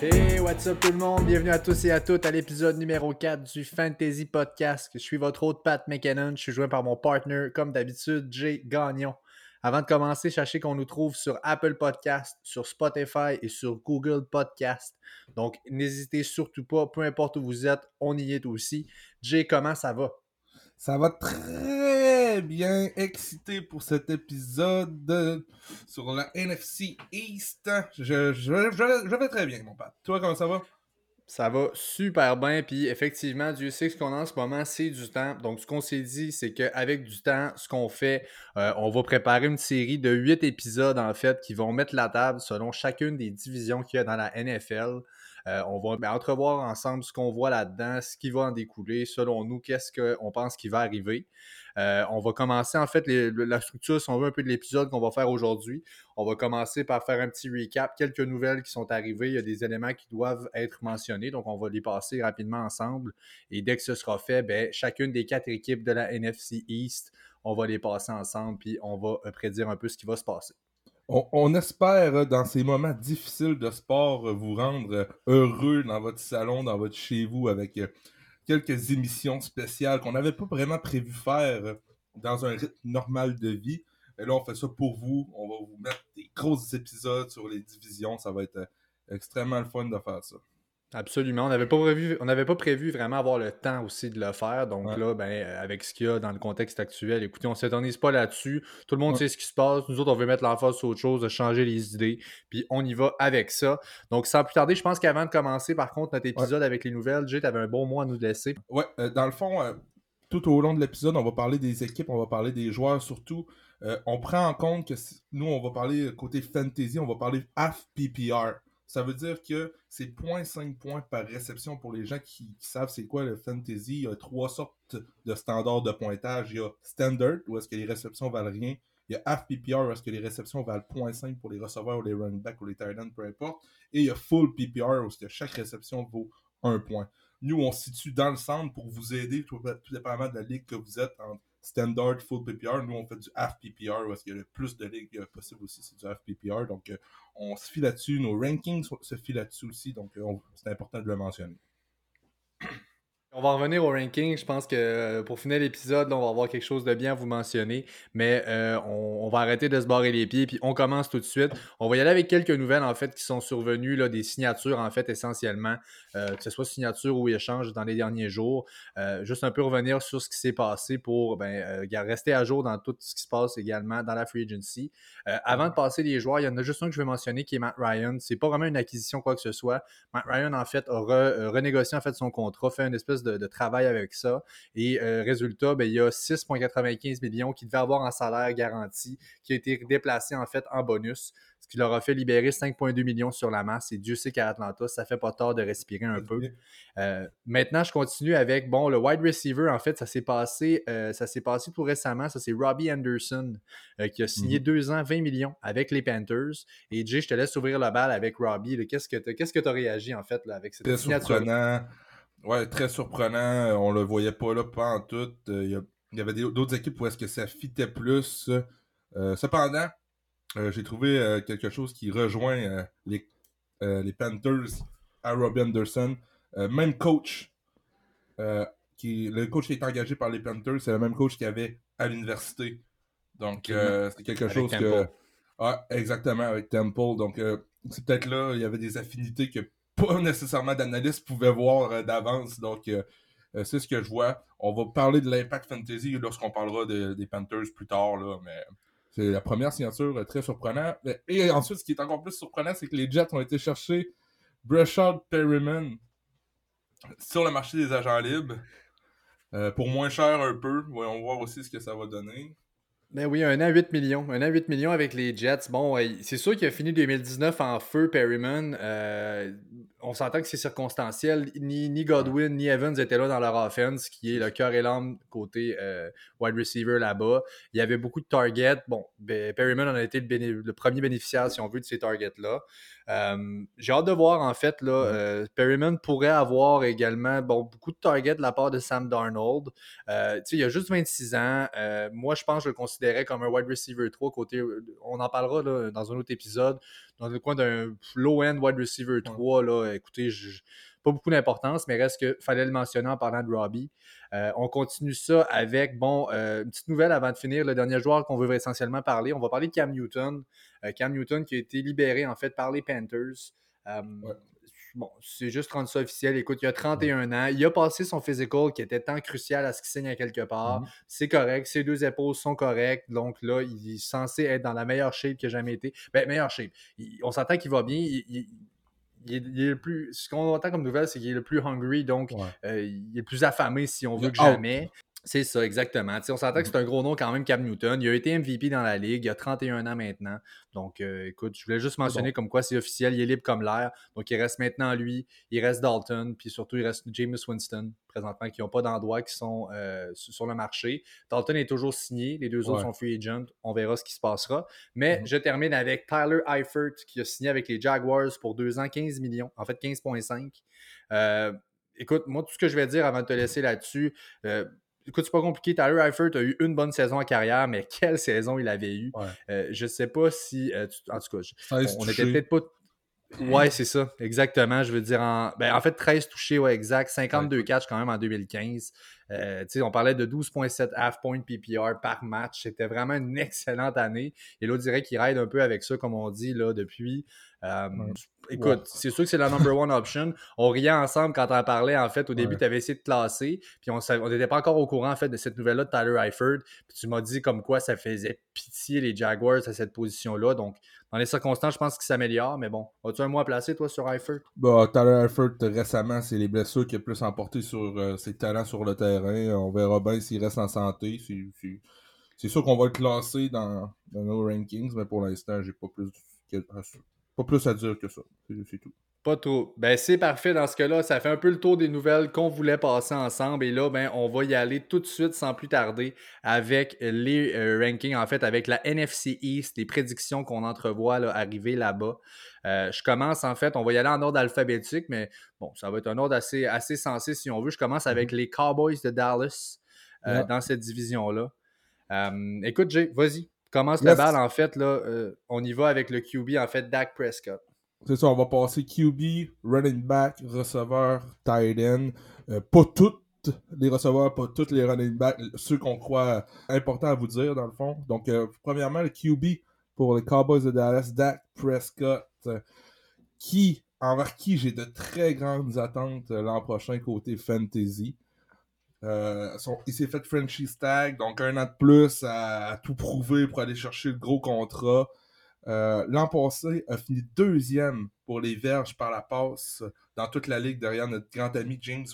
Hey, what's up tout le monde? Bienvenue à tous et à toutes à l'épisode numéro 4 du Fantasy Podcast. Je suis votre hôte Pat McKinnon. Je suis joint par mon partner, comme d'habitude, Jay Gagnon. Avant de commencer, sachez qu'on nous trouve sur Apple Podcast, sur Spotify et sur Google Podcast. Donc, n'hésitez surtout pas, peu importe où vous êtes, on y est aussi. Jay, comment ça va? Ça va très bien. Excité pour cet épisode sur la NFC East. Je, vais très bien, mon père. Toi, comment ça va? Ça va super bien. Puis effectivement, Dieu sait que ce qu'on a en ce moment, c'est du temps. Donc, ce qu'on s'est dit, c'est qu'avec du temps, ce qu'on fait, euh, on va préparer une série de huit épisodes, en fait, qui vont mettre la table selon chacune des divisions qu'il y a dans la NFL. Euh, on va entrevoir ensemble ce qu'on voit là-dedans, ce qui va en découler, selon nous, qu'est-ce qu'on pense qui va arriver. Euh, on va commencer en fait la structure, si on veut, un peu de l'épisode qu'on va faire aujourd'hui. On va commencer par faire un petit recap, quelques nouvelles qui sont arrivées. Il y a des éléments qui doivent être mentionnés, donc on va les passer rapidement ensemble. Et dès que ce sera fait, ben, chacune des quatre équipes de la NFC East, on va les passer ensemble, puis on va euh, prédire un peu ce qui va se passer. On, espère, euh, dans ces moments difficiles de sport, vous rendre heureux dans votre salon, dans votre chez vous, avec quelques émissions spéciales qu'on n'avait pas vraiment prévu faire euh, dans un rythme normal de vie. Et là, on fait ça pour vous. On va vous mettre des gros épisodes sur les divisions. Ça va être euh, extrêmement le fun de faire ça. Absolument. On n'avait pas prévu, on n'avait pas prévu vraiment avoir le temps aussi de le faire. Donc là, ben, euh, avec ce qu'il y a dans le contexte actuel, écoutez, on ne s'éternise pas là-dessus. Tout le monde sait ce qui se passe. Nous autres, on veut mettre l'emphase sur autre chose, de changer les idées. Puis on y va avec ça. Donc, sans plus tarder, je pense qu'avant de commencer, par contre, notre épisode avec les nouvelles, Jay, tu avais un bon mot à nous laisser. Ouais, euh, dans le fond, euh, tout au long de l'épisode, on va parler des équipes, on va parler des joueurs surtout. on prend en compte que nous, on va parler côté fantasy, on va parler half PPR. Ça veut dire que c'est 0.5 points par réception pour les gens qui, savent c'est quoi le fantasy. Il y a trois sortes de standards de pointage. Il y a standard, où est-ce que les réceptions valent rien. Il y a half PPR, où est-ce que les réceptions valent 0.5 pour les receveurs ou les running backs ou les tight ends, peu importe. Et il y a full PPR, où est-ce que chaque réception vaut un point. Nous, on se situe dans le centre pour vous aider, tout, dépendamment de la ligue que vous êtes, en standard, full PPR. Nous, on fait du half PPR, est-ce qu'il y a le plus de ligues possible aussi, c'est du half PPR. Donc, euh, on se fie là-dessus. Nos rankings se fient là-dessus aussi. Donc, euh, c'est important de le mentionner. On va revenir au ranking. Je pense que euh, pour finir l'épisode, on va avoir quelque chose de bien à vous mentionner. Mais euh, on, va arrêter de se barrer les pieds. Puis on commence tout de suite. On va y aller avec quelques nouvelles en fait qui sont survenues, là, des signatures en fait essentiellement, euh, que ce soit signature ou échange dans les derniers jours. juste un peu revenir sur ce qui s'est passé pour ben, rester à jour dans tout ce qui se passe également dans la free agency. avant de passer les joueurs, il y en a juste un que je vais mentionner qui est Matt Ryan. C'est pas vraiment une acquisition quoi que ce soit. Matt Ryan en fait a renégocié en fait son contrat, fait une espèce de, travail avec ça. Et euh, résultat, ben, il y a 6,95 millions qui devaient avoir en salaire garanti, qui a été déplacé en fait en bonus, ce qui leur a fait libérer 5,2 millions sur la masse. Et Dieu sait qu'à Atlanta, ça fait pas tort de respirer un peu. Euh, maintenant, je continue avec, bon, le wide receiver, en fait, ça s'est passé, euh, ça s'est passé tout récemment. Ça, c'est Robbie Anderson qui a signé mhm. deux ans, 20 millions avec les Panthers. Et Jay, je te laisse ouvrir la balle avec Robbie. Qu'est-ce que tu as réagi, en fait, là, avec cette signature? Ouais, très surprenant. On le voyait pas là, pas en tout. Il y, avait d'autres équipes où est-ce que ça fitait plus. Euh, cependant, euh, j'ai trouvé euh, quelque chose qui rejoint les, les Panthers à Robbie Anderson. même coach. qui, le coach qui est engagé par les Panthers, c'est le même coach qu'il y avait à l'université. Donc, c'est quelque chose que. Ah, exactement, avec Temple. Donc, c'est peut-être là, il y avait des affinités que pas nécessairement d'analyste pouvait voir euh, d'avance. Donc, euh, euh, c'est ce que je vois. On va parler de l'impact fantasy lorsqu'on parlera des Panthers plus tard, là, mais c'est la première signature très surprenante. Et ensuite, ce qui est encore plus surprenant, c'est que les Jets ont été chercher Breshad Perryman sur le marché des agents libres pour moins cher un peu. Voyons voir aussi ce que ça va donner. Ben oui, un an 8 millions. Un an 8 millions avec les Jets. Bon, c'est sûr qu'il a fini 2019 en feu, Perryman. Euh, on s'entend que c'est circonstanciel. Ni, ni Godwin ni Evans étaient là dans leur offense, qui est le cœur et l'âme côté euh, wide receiver là-bas. Il y avait beaucoup de targets. Bon, ben, Perryman en a été le, premier bénéficiaire, si on veut, de ces targets-là. Euh, j'ai hâte de voir, en fait, là, euh, Perryman pourrait avoir également bon, beaucoup de targets de la part de Sam Darnold. il a juste 26 ans. moi, je pense que je le considérais comme un wide receiver 3 côté. On en parlera là, dans un autre épisode dans le coin d'un low-end wide receiver 3. Là, écoutez, pas beaucoup d'importance, mais reste que fallait le mentionner en parlant de Robbie. Euh, on continue ça avec, bon, euh, une petite nouvelle avant de finir. Le dernier joueur qu'on veut essentiellement parler, on va parler de Cam Newton. Euh, Cam Newton qui a été libéré en fait par les Panthers bon, c'est juste rendre ça officiel. Écoute, il a 31 ans. Il a passé son physical qui était tant crucial à ce qu'il signe à quelque part. Mm-hmm. C'est correct. Ses deux épaules sont correctes. Donc là, il est censé être dans la meilleure shape qu'il a jamais été. Ben, meilleure shape. on s'entend qu'il va bien. Il, est, le plus. Ce qu'on entend comme nouvelle, c'est qu'il est le plus hungry, donc euh, il est le plus affamé si on veut que jamais. C'est ça, exactement. on s'entend que c'est un gros nom quand même, Cam Newton. Il a été MVP dans la ligue, il a 31 ans maintenant. Donc, euh, écoute, je voulais juste mentionner comme quoi c'est officiel, il est libre comme l'air. Donc, il reste maintenant lui, il reste Dalton, puis surtout, il reste James Winston, présentement, qui n'ont pas d'endroit, qui sont euh, sur le marché. Dalton est toujours signé, les deux autres sont free agent. On verra ce qui se passera. Mais mhm. je termine avec Tyler Eifert, qui a signé avec les Jaguars pour deux ans, 15 millions, en fait 15,5. Euh, écoute, moi, tout ce que je vais dire avant de te laisser là-dessus, écoute, c'est pas compliqué. Tyler Eifert a eu une bonne saison en carrière, mais quelle saison il avait eu. Euh, je sais pas si. Euh, en tout cas, on, n'était peut-être pas. Ouais, c'est ça, exactement. Je veux dire, en, ben, en fait, 13 touchés, ouais, exact. 52 catchs quand même en 2015. Euh, on parlait de 12,7 half point PPR par match. C'était vraiment une excellente année. Et là, on dirait qu'il ride un peu avec ça, comme on dit, là, depuis. Euh, écoute, c'est sûr que c'est la number one option. On riait ensemble quand on en parlait. En fait, au début, tu avais essayé de classer, puis on n'était pas encore au courant en fait de cette nouvelle-là de Tyler Eifert. Puis tu m'as dit comme quoi ça faisait pitié les Jaguars à cette position-là. Donc, dans les circonstances, je pense qu'il s'améliore. Mais bon, as-tu un mois à placer, toi, sur Eifert? Bah, Tyler Eifert, récemment, c'est les blessures qui ont plus emporté sur euh, ses talents sur le terrain. On verra bien s'il reste en santé. C'est sûr qu'on va le classer dans, dans, nos rankings, mais pour l'instant, j'ai pas plus pas plus à dire que ça. C'est tout. Pas trop. Ben, c'est parfait dans ce cas-là. Ça fait un peu le tour des nouvelles qu'on voulait passer ensemble. Et là, ben, on va y aller tout de suite sans plus tarder avec les euh, rankings, en fait, avec la NFC East, les prédictions qu'on entrevoit là, arriver là-bas. Euh, je commence, en fait, on va y aller en ordre alphabétique, mais bon, ça va être un ordre assez, assez sensé si on veut. Je commence avec mhm. les Cowboys de Dallas euh, dans cette division-là. écoute, Jay, vas-y. Commence la balle, en fait, là, euh, on y va avec le QB, en fait, Dak Prescott. C'est ça, on va passer QB, running back, receveur, tight end. Euh, pas toutes les receveurs, pas tous les running backs, ceux qu'on croit importants à vous dire, dans le fond. Donc, euh, premièrement, le QB pour les Cowboys de Dallas, Dak Prescott, qui, envers qui j'ai de très grandes attentes l'an prochain côté fantasy. Euh, il s'est fait franchise tag, donc un an de plus à, tout prouver pour aller chercher le gros contrat. Euh, l'an passé, a fini deuxième pour les verges par la passe dans toute la ligue derrière notre grand ami James,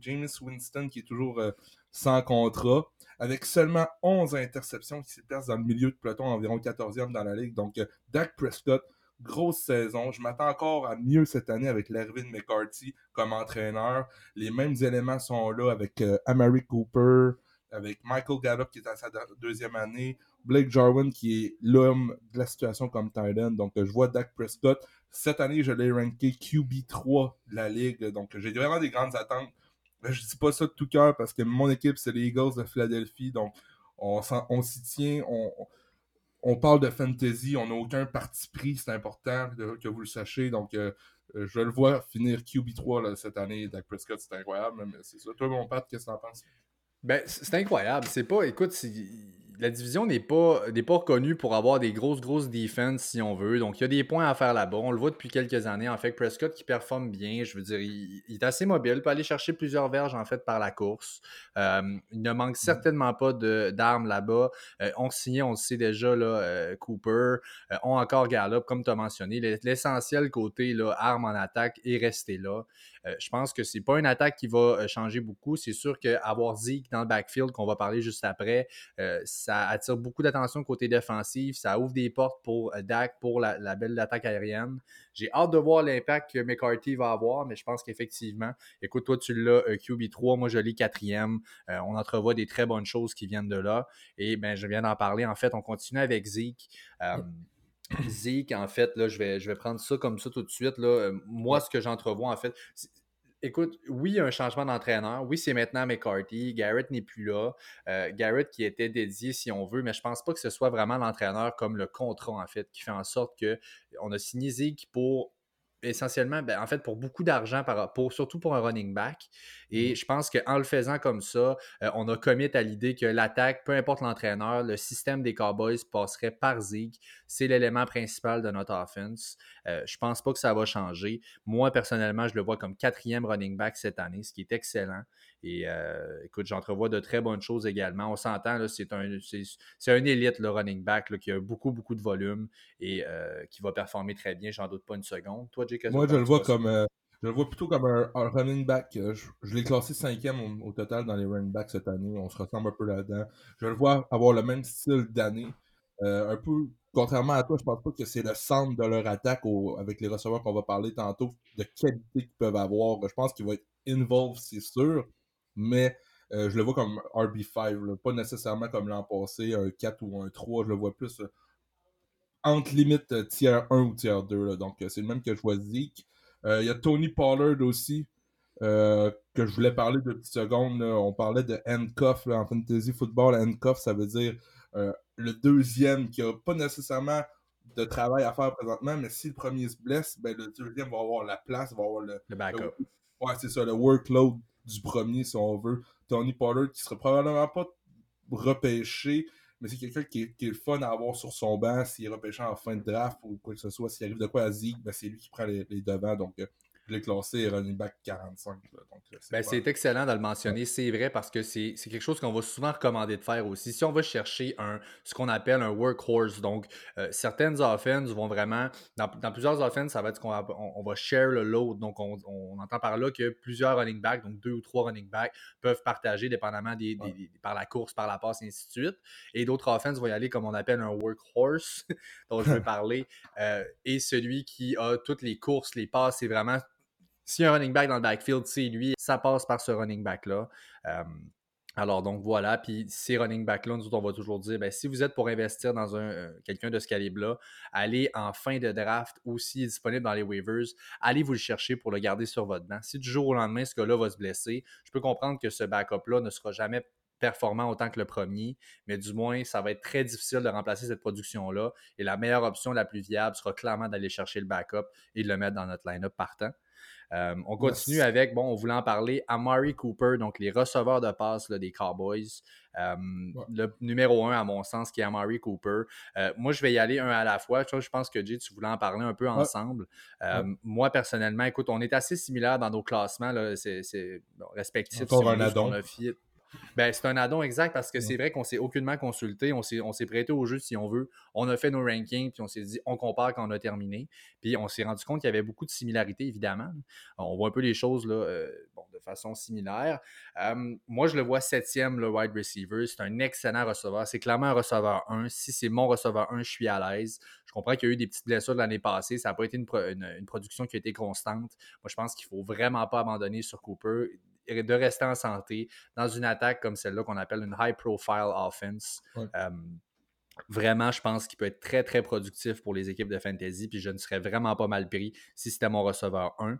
James Winston qui est toujours euh, sans contrat, avec seulement 11 interceptions qui se placent dans le milieu de peloton, environ 14e dans la ligue. Donc, Dak Prescott, grosse saison. Je m'attends encore à mieux cette année avec l'arrivée McCarthy comme entraîneur. Les mêmes éléments sont là avec euh, Amari Cooper, avec Michael Gallup qui est à sa deuxième année, Blake Jarwin qui est l'homme de la situation comme Titan. Donc je vois Dak Prescott. Cette année, je l'ai ranké QB3 de la ligue. Donc j'ai vraiment des grandes attentes. Je dis pas ça de tout cœur parce que mon équipe, c'est les Eagles de Philadelphie. Donc on, s'y tient. Parle de fantasy, on n'a aucun parti pris, c'est important que vous le sachiez. Donc, euh, euh, je le vois finir QB3 cette année. Dak Prescott, c'est incroyable. Mais c'est ça. Toi, mon Pat, qu'est-ce que tu en penses? Ben, c'est incroyable. C'est pas, écoute, la division n'est pas, pas reconnue pour avoir des grosses, grosses défenses, si on veut. Donc, il y a des points à faire là-bas. On le voit depuis quelques années. En fait, Prescott qui performe bien, je veux dire, il, est assez mobile, peut aller chercher plusieurs verges, en fait, par la course. Euh, il ne manque mm. certainement pas d'armes là-bas. Euh, on signait, on le sait déjà, là, euh, Cooper. on encore Gallup, comme tu as mentionné. L'essentiel côté là, armes en attaque est resté là. Je pense que c'est pas une attaque qui va changer beaucoup. C'est sûr qu'avoir Zeke dans le backfield, qu'on va parler juste après, ça attire beaucoup d'attention côté défensif. Ça ouvre des portes pour Dak, pour la, la belle attaque aérienne. J'ai hâte de voir l'impact que McCarthy va avoir, mais je pense qu'effectivement, écoute, toi, tu l'as QB3, moi, je l'ai quatrième. on entrevoit des très bonnes choses qui viennent de là. Et ben, je viens d'en parler. En fait, on continue avec Zeke. Zeke, en fait, là, je vais, je vais prendre ça comme ça tout de suite. Là. Euh, moi, ce que j'entrevois, en fait, écoute, oui, il y a un changement d'entraîneur. Oui, c'est maintenant McCarthy. Garrett n'est plus là. Euh, Garrett qui était dédié, si on veut, mais je pense pas que ce soit vraiment l'entraîneur comme le contrat, en fait, qui fait en sorte qu'on a signé Zeke pour essentiellement, ben, en fait, pour beaucoup d'argent, pour, surtout pour un running back. Et mmh. je pense qu'en le faisant comme ça, euh, on a commit à l'idée que l'attaque, peu importe l'entraîneur, le système des Cowboys passerait par Zeke. C'est l'élément principal de notre offense. Euh, je pense pas que ça va changer. Moi, personnellement, je le vois comme quatrième running back cette année, ce qui est excellent. Et euh, écoute, j'entrevois de très bonnes choses également. On s'entend, c'est un, c'est, un élite, le running back, qui a beaucoup, beaucoup de volume et euh, qui va performer très bien, j'en doute pas une seconde. Toi, Jake, Moi, je le vois comme. Euh, je le vois plutôt comme un, running back. Je, l'ai classé cinquième au, total dans les running backs cette année. On se ressemble un peu là-dedans. Je le vois avoir le même style d'année. un peu, contrairement à toi, je pense pas que c'est le centre de leur attaque avec les receveurs qu'on va parler tantôt, de qualité qu'ils peuvent avoir. Je pense qu'il va être involved, c'est sûr mais euh, je le vois comme RB5, pas nécessairement comme l'an passé, un 4 ou un 3, je le vois plus euh, entre limite euh, tiers 1 ou tiers 2. donc c'est le même que je vois Zeke. Il y a Tony Pollard aussi, que je voulais parler de petites secondes. On parlait de handcuff en fantasy football. Handcuff, ça veut dire le deuxième qui n'a pas nécessairement de travail à faire présentement, mais si le premier se blesse, ben, le deuxième va avoir la place, va avoir le, le backup. ouais, c'est ça, le workload du premier, si on veut. Tony Pollard, qui serait probablement pas repêché, mais c'est quelqu'un qui, est le fun à avoir sur son banc s'il est repêché en fin de draft ou quoi que ce soit. S'il arrive de quoi à Zeke, ben c'est lui qui prend les, devants. Donc, classé running back 45. Euh, ben, c'est excellent de le mentionner. C'est vrai parce que c'est quelque chose qu'on va souvent recommander de faire aussi. Si on va chercher un, ce qu'on appelle un workhorse, donc euh, certaines offenses vont vraiment, dans, plusieurs offenses, ça va être qu'on va, on, va share le load. Donc on, entend par là que plusieurs running backs, donc deux ou trois running backs, peuvent partager dépendamment des, par la course, par la passe, et ainsi de suite. Et d'autres offenses vont y aller comme on appelle un workhorse, dont je vais parler, euh, et celui qui a toutes les courses, les passes, c'est vraiment si un running back dans le backfield, c'est lui, ça passe par ce running back-là. Euh, alors, donc voilà. Puis ces running backs-là, nous on va toujours dire, ben, si vous êtes pour investir dans euh, quelqu'un de ce calibre-là, allez en fin de draft ou s'il est disponible dans les waivers, allez vous le chercher pour le garder sur votre banc. Si du jour au lendemain, ce gars-là va se blesser, je peux comprendre que ce backup-là ne sera jamais performant autant que le premier, mais du moins, ça va être très difficile de remplacer cette production-là. Et la meilleure option, la plus viable, sera clairement d'aller chercher le backup et de le mettre dans notre line-up partant. Euh, on continue avec, bon, on voulait en parler, Amari Cooper, donc les receveurs de passe des Cowboys. Euh, le numéro un, à mon sens, qui est Amari Cooper. Euh, moi, je vais y aller un à la fois. Je pense que Jay, tu voulais en parler un peu ensemble. Moi, personnellement, écoute, on est assez similaires dans nos classements c'est respectifs. Encore un addon. Ben, c'est un addon exact parce que c'est vrai qu'on s'est aucunement consulté, on s'est prêté au jeu si on veut. On a fait nos rankings, puis on s'est dit, on compare quand on a terminé. Puis on s'est rendu compte qu'il y avait beaucoup de similarités, évidemment. On voit un peu les choses là, euh, de façon similaire. moi, je le vois septième, le wide receiver. C'est un excellent receveur. C'est clairement un receveur 1. Si c'est mon receveur 1, je suis à l'aise. Je comprends qu'il y a eu des petites blessures l'année passée. Ça n'a pas été une, une, production qui a été constante. Moi, je pense qu'il ne faut vraiment pas abandonner sur Cooper de rester en santé dans une attaque comme celle-là qu'on appelle une high profile offense. Vraiment, je pense qu'il peut être très, très productif pour les équipes de fantasy, puis je ne serais vraiment pas mal pris si c'était mon receveur 1.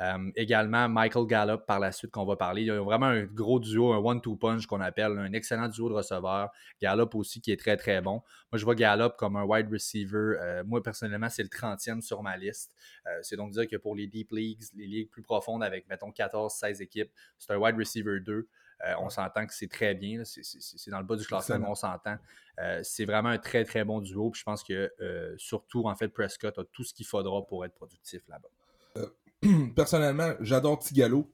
Euh, également, Michael Gallup, par la suite, qu'on va parler. Il y a vraiment un gros duo, un one-two punch qu'on appelle, un excellent duo de receveurs. Gallup aussi, qui est très, très bon. Moi, je vois Gallup comme un wide receiver. Euh, moi, personnellement, c'est le 30e sur ma liste. Euh, c'est donc dire que pour les deep leagues, les ligues plus profondes avec, mettons, 14-16 équipes, c'est un wide receiver 2. On s'entend que c'est très bien. C'est dans le bas du classement, mais on s'entend. c'est vraiment un très, très bon duo. Puis je pense que surtout, en fait, Prescott a tout ce qu'il faudra pour être productif là-bas. personnellement, j'adore Tigalo.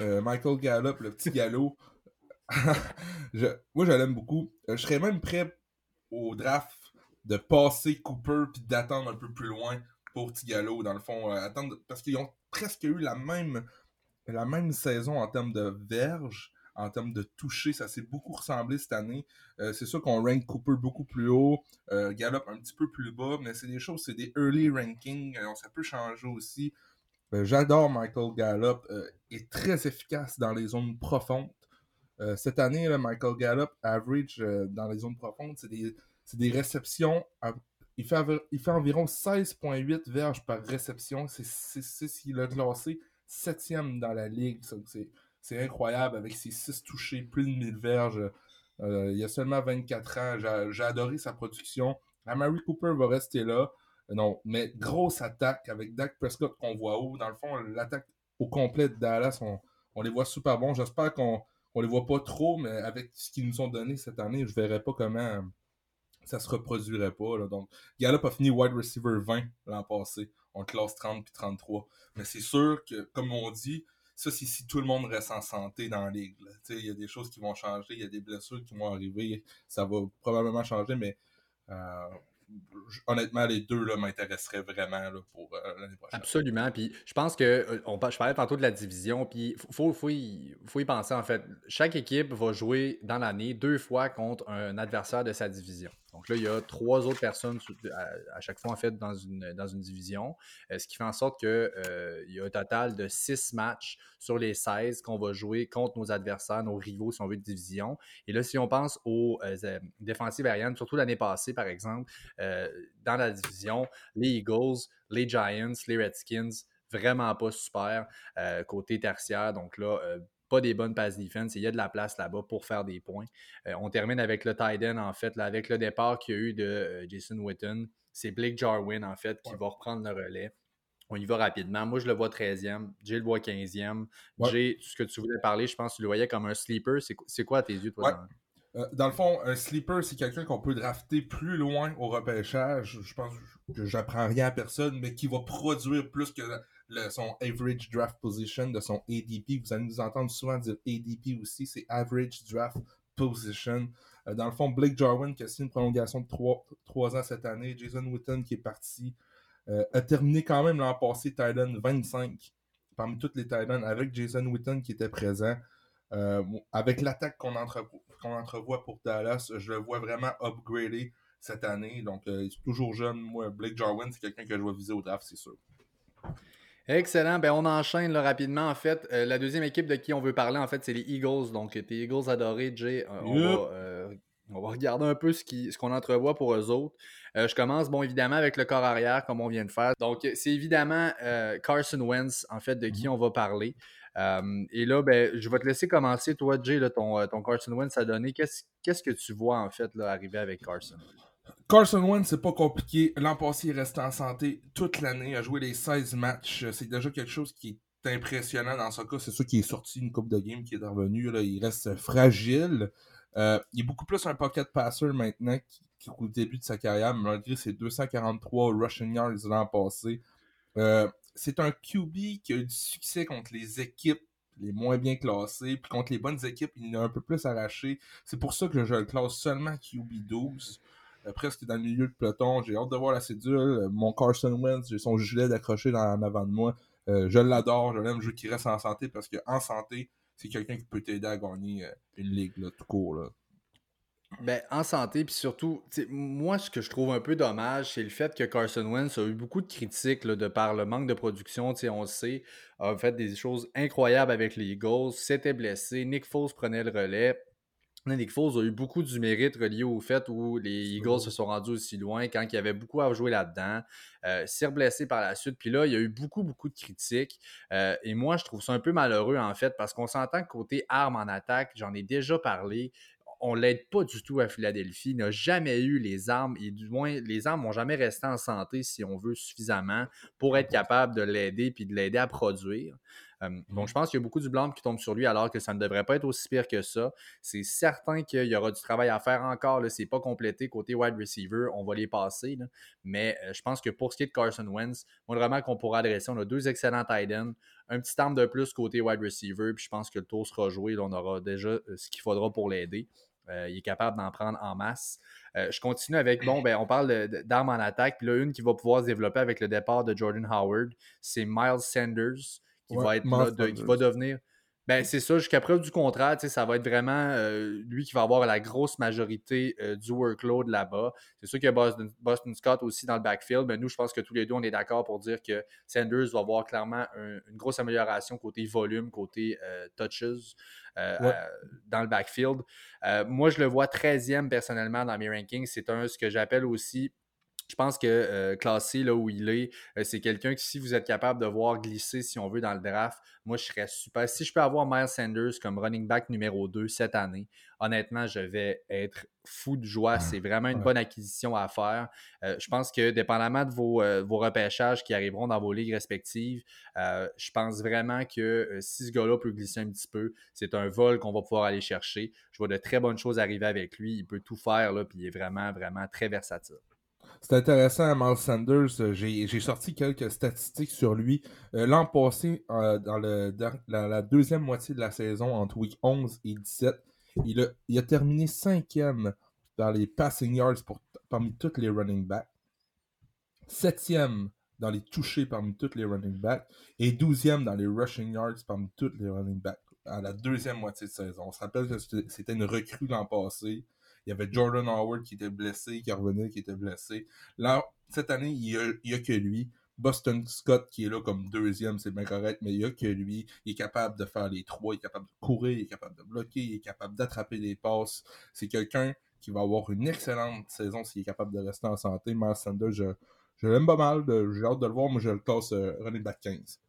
Euh, Michael Gallup, le petit galop. moi, je l'aime beaucoup. Euh, je serais même prêt au draft de passer Cooper puis d'attendre un peu plus loin pour Tigalo, dans le fond. attendre, parce qu'ils ont presque eu la même, la même saison en termes de verges en termes de toucher, ça s'est beaucoup ressemblé cette année. Euh, c'est sûr qu'on rank Cooper beaucoup plus haut, euh, Gallup un petit peu plus bas, mais c'est des choses, c'est des early rankings, euh, ça peut changer aussi. J'adore Michael Gallup, est très efficace dans les zones profondes. cette année, Michael Gallup average dans les zones profondes, c'est des, réceptions. il, fait, il fait environ 16,8 verges par réception. C'est ce qu'il a classé septième dans la ligue. C'est incroyable avec ses six touchés, plus de 1000 verges. Euh, il y a seulement 24 ans. J'ai adoré sa production. Amari Cooper va rester là. Euh, non, mais grosse attaque avec Dak Prescott qu'on voit haut. Dans le fond, l'attaque au complet de Dallas, on, les voit super bons. J'espère qu'on ne les voit pas trop, mais avec ce qu'ils nous ont donné cette année, je ne verrai pas comment ça se reproduirait pas. Donc, Gallup a fini wide receiver 20 l'an passé. On classe 30 puis 33. Mais c'est sûr que, comme on dit, ça, c'est si tout le monde reste en santé dans la ligue. Il y a des choses qui vont changer, il y a des blessures qui vont arriver. Ça va probablement changer, mais euh, honnêtement, les deux m'intéresseraient vraiment pour euh, l'année prochaine. Absolument. Puis je pense que euh, je parlais tantôt de la division, puis il faut, faut, y, faut, y, penser en fait. Chaque équipe va jouer dans l'année deux fois contre un adversaire de sa division. Donc là, il y a trois autres personnes à, chaque fois, en fait, dans une, division, euh, ce qui fait en sorte qu'il euh, y a un total de six matchs sur les 16 qu'on va jouer contre nos adversaires, nos rivaux, si on veut, de division. Et là, si on pense aux euh, défensives aériennes, surtout l'année passée, par exemple, dans la division, les Eagles, les Giants, les Redskins, vraiment pas super côté tertiaire. Donc là, pas des bonnes passes defense. Il y a de la place là-bas pour faire des points. Euh, on termine avec le tight end, en fait, là, avec le départ qu'il y a eu de euh, Jason Witten. C'est Blake Jarwin, en fait, qui va reprendre le relais. On y va rapidement. Moi, je le vois 13e. Jay le voit 15e. Jay, ce que tu voulais parler, je pense que tu le voyais comme un sleeper. C'est quoi à tes yeux, toi? Euh, dans... le fond, un sleeper, c'est quelqu'un qu'on peut drafter plus loin au repêchage. Je pense que j'apprends rien à personne, mais qui va produire plus que son average draft position, de son ADP. Vous allez nous entendre souvent dire ADP aussi, c'est average draft position. Euh, dans le fond, Blake Jarwin qui a signé une prolongation de 3, ans cette année. Jason Witten qui est parti. Euh, a terminé quand même l'an passé Titan 25 parmi toutes les Titans avec Jason Witten qui était présent. Euh, avec l'attaque qu'on entrevoit pour Dallas, je le vois vraiment upgradé cette année. Donc, il est toujours jeune. Moi, Blake Jarwin, c'est quelqu'un que je vais viser au draft, c'est sûr. Excellent. Ben, on enchaîne rapidement. En fait, euh, la deuxième équipe de qui on veut parler, en fait, c'est les Eagles. Donc, tes Eagles adorés, Jay. Euh, euh, on, va, regarder un peu ce qu'on ce qu'on entrevoit pour eux autres. je commence, bon, évidemment, avec le corps arrière, comme on vient de faire. Donc, c'est évidemment Carson Wentz, en fait, de qui mhm. on va parler. et là, ben, je vais te laisser commencer, toi, Jay, ton, ton Carson Wentz a donné. Qu'est-ce que tu vois, en fait, là, arriver avec Carson? Carson Wentz, c'est pas compliqué. L'an passé, il restait en santé toute l'année. A joué les 16 matchs. C'est déjà quelque chose qui est impressionnant dans ce cas. C'est sûr qu'il est sorti une coupe de game qui est revenu. Là. Il reste fragile. Euh, il est beaucoup plus un pocket passer maintenant qu'au début de sa carrière, malgré ses 243 rushing yards l'an passé. Euh, c'est un QB qui a eu du succès contre les équipes les moins bien classées, puis contre les bonnes équipes, il a un peu plus arraché. C'est pour ça que je le classe seulement QB 12. Euh, presque dans le milieu de peloton. J'ai hâte de voir la cédule. Euh, mon Carson Wentz, j'ai son gilet d'accroché en avant de moi. Euh, je l'adore, je l'aime, je veux qu'il reste en santé parce qu'en santé, c'est quelqu'un qui peut t'aider à gagner une ligue, tout court. Ben, en santé, puis surtout, moi, ce que je trouve un peu dommage, c'est le fait que Carson Wentz a eu beaucoup de critiques de par le manque de production. On le sait, a fait des choses incroyables avec les Eagles, s'était blessé, Nick Foles prenait le relais. Nick Foles a eu beaucoup du mérite relié au fait où les Eagles se sont rendus aussi loin quand il y avait beaucoup à jouer là-dedans. Euh, s'est blessé par la suite. Puis là, il y a eu beaucoup, beaucoup de critiques. Euh, et moi, je trouve ça un peu malheureux, en fait, parce qu'on s'entend que côté armes en attaque, j'en ai déjà parlé. On l'aide pas du tout à Philadelphie. Il n'a jamais eu les armes, et du moins, les armes n'ont jamais resté en santé, si on veut, suffisamment pour être capable de l'aider puis de l'aider à produire. Euh, donc, mmh. je pense qu'il y a beaucoup du blanc qui tombe sur lui alors que ça ne devrait pas être aussi pire que ça. C'est certain qu'il y aura du travail à faire encore. Ce n'est pas complété côté wide receiver. On va les passer. Mais euh, je pense que pour ce qui est de Carson Wentz, moi, vraiment qu'on pourra adresser, on a deux excellents tight ends, un petit arme de plus côté wide receiver. Puis je pense que le tour sera joué. on aura déjà euh, ce qu'il faudra pour l'aider. il est capable d'en prendre en masse. je continue avec, bon, ben, on parle d'armes en attaque. Puis là, une qui va pouvoir se développer avec le départ de Jordan Howard, c'est Miles Sanders, qui, va, être qui va devenir ben, c'est ça, jusqu'à preuve du contraire, ça va être vraiment euh, lui qui va avoir la grosse majorité euh, du workload là-bas. C'est sûr qu'il y a Boston, Scott aussi dans le backfield, mais nous, je pense que tous les deux, on est d'accord pour dire que Sanders va avoir clairement une grosse amélioration côté volume, côté euh, touches dans le backfield. moi, je le vois 13e personnellement dans mes rankings. C'est un ce que j'appelle aussi je pense que euh, classé là où il est, euh, c'est quelqu'un que si vous êtes capable de voir glisser, si on veut, dans le draft, moi je serais super. Si je peux avoir Miles Sanders comme running back numéro 2 cette année, honnêtement, je vais être fou de joie. C'est vraiment une bonne acquisition à faire. Euh, je pense que dépendamment de vos, vos, repêchages qui arriveront dans vos ligues respectives, je pense vraiment que si ce gars-là peut glisser un petit peu, c'est un vol qu'on va pouvoir aller chercher. Je vois de très bonnes choses arriver avec lui. Il peut tout faire, là, puis il est vraiment, vraiment très versatile. C'est intéressant, Miles Sanders. Euh, j'ai sorti quelques statistiques sur lui. Euh, l'an passé, euh, dans, le, la, deuxième moitié de la saison, entre week 11 et 17, il a, il a terminé cinquième dans les passing yards parmi tous les running backs. Septième dans les touchés parmi tous les running backs. Et douzième dans les rushing yards parmi tous les running backs à la deuxième moitié de saison. On se rappelle que c'était une recrue l'an passé. Il y avait Jordan Howard qui était blessé, qui revenait, qui était blessé. Là, cette année, il n'y a, que lui. Boston Scott qui est là comme deuxième, c'est bien correct, mais il n'y a que lui. Il est capable de faire les trois, il est capable de courir, il est capable de bloquer, il est capable d'attraper les passes. C'est quelqu'un qui va avoir une excellente saison s'il est capable de rester en santé. Miles Sanders, je, l'aime pas mal, j'ai hâte de le voir, moi je le classe euh, running back 15.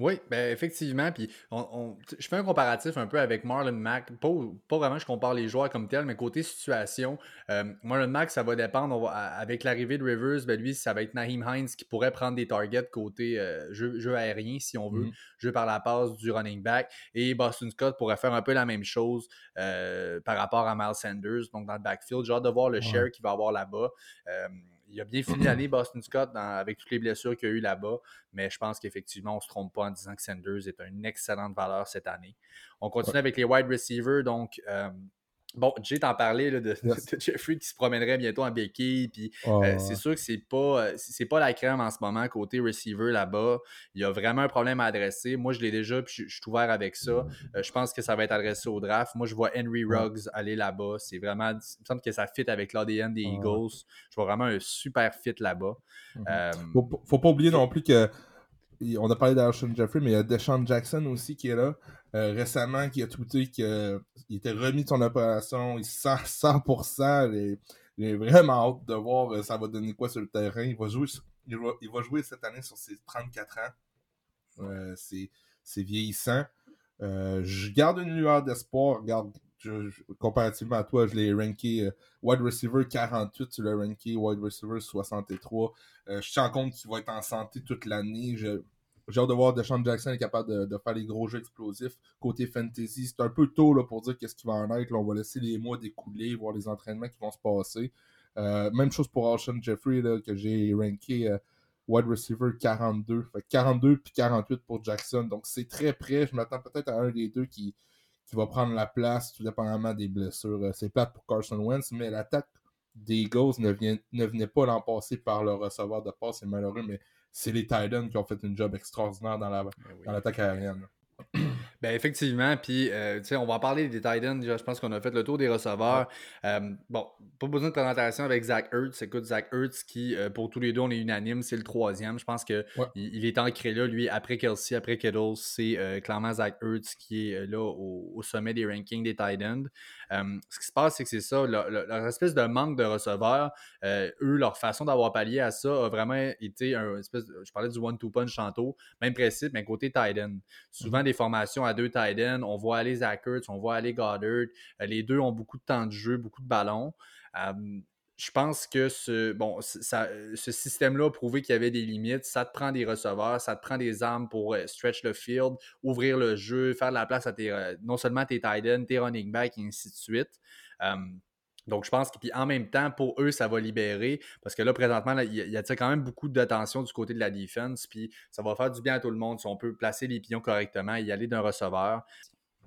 Oui, ben effectivement. Puis on, je fais un comparatif un peu avec Marlon Mack. Pas, pas vraiment je compare les joueurs comme tel, mais côté situation, euh, Marlon Mack, ça va dépendre. avec l'arrivée de Rivers, ben lui, ça va être Naheem Hines qui pourrait prendre des targets côté euh, jeu, aérien, si on veut, mm-hmm. jeu par la passe du running back. Et Boston Scott pourrait faire un peu la même chose euh, par rapport à Miles Sanders, donc dans le backfield. J'ai hâte de voir le share qu'il va avoir là-bas il a bien fini l'année, Boston Scott, avec toutes les blessures qu'il y a eu là-bas. Mais je pense qu'effectivement, on ne se trompe pas en disant que Sanders est une excellente valeur cette année. On continue avec les wide receivers. Donc, euh, Bon, Jay t'en parlait de, Jeffrey qui se promènerait bientôt en béquille. Puis euh, c'est sûr que c'est pas, euh, c'est pas la crème en ce moment côté receiver là-bas. Il y a vraiment un problème à adresser. Moi, je l'ai déjà, puis je, suis ouvert avec ça. Euh, je pense que ça va être adressé au draft. Moi, je vois Henry Ruggs aller là-bas. C'est vraiment, il me semble que ça fit avec l'ADN des Eagles. Je vois vraiment un super fit là-bas. Mm-hmm. faut, faut, pas oublier non plus que on a parlé d'Alshon Jeffrey, mais il y a Deshaun Jackson aussi qui est là. Euh, récemment, qui a tweeté qu'il était remis de son opération, il sent 100%. Il est, vraiment hâte de voir euh, ça va donner quoi sur le terrain. Il va jouer, il va, jouer cette année sur ses 34 ans. Euh, c'est vieillissant. je garde une lueur d'espoir. Regarde, comparativement à toi, je l'ai ranké wide receiver 48, tu l'as ranké wide receiver 63. je tiens compte qu'il va être en santé toute l'année. J'ai hâte de voir Deshaun Jackson est capable de, faire les gros jeux explosifs. Côté fantasy, c'est un peu tôt là, pour dire qu'est-ce qui va en être. on va laisser les mois découler, voir les entraînements qui vont se passer. Euh, même chose pour Alshon Jeffrey, que j'ai ranké euh, wide receiver 42. 42 puis 48 pour Jackson. Donc c'est très près. Je m'attends peut-être à un des deux qui, qui va prendre la place, tout dépendamment des blessures. Euh, c'est plate pour Carson Wentz, mais l'attaque des Eagles ne, ne venait pas l'an passé par le receveur de passe. C'est malheureux, mais c'est les Titans qui ont fait une job extraordinaire dans ben l'attaque la, aérienne. Ben effectivement, puis euh, on va en parler des Titans. Je pense qu'on a fait le tour des receveurs. Euh, bon, pas besoin de présentation avec Zach Ertz. Écoute, Zach Ertz, qui euh, pour tous les deux, on est unanime, c'est le troisième. Je pense qu'il il est ancré là, lui, après Kelsey, après Kittles. C'est clairement Zach Ertz qui est là au, sommet des rankings des Titans. ce qui se passe, c'est que c'est ça, leur, espèce de manque de receveurs, eux, leur façon d'avoir pallié à ça a vraiment été un espèce je parlais du one-two punch tantôt, même principe, mais côté Titan. Souvent, mm-hmm. des formations deux tight on voit aller Zach on voit aller Goddard. Euh, les deux ont beaucoup de temps de jeu, beaucoup de ballons. je pense que ce, bon, ce système-là a prouvé qu'il y avait des limites. Ça te prend des receveurs, ça te prend des armes pour euh, stretch le field, ouvrir le jeu, faire de la place à tes, euh, non seulement tes tight ends, tes running backs et ainsi de suite. Donc, je pense que puis en même temps, pour eux, ça va libérer parce que là, présentement, il y, a quand même beaucoup d'attention du côté de la défense. Puis ça va faire du bien à tout le monde si on peut placer les pions correctement et y aller d'un receveur.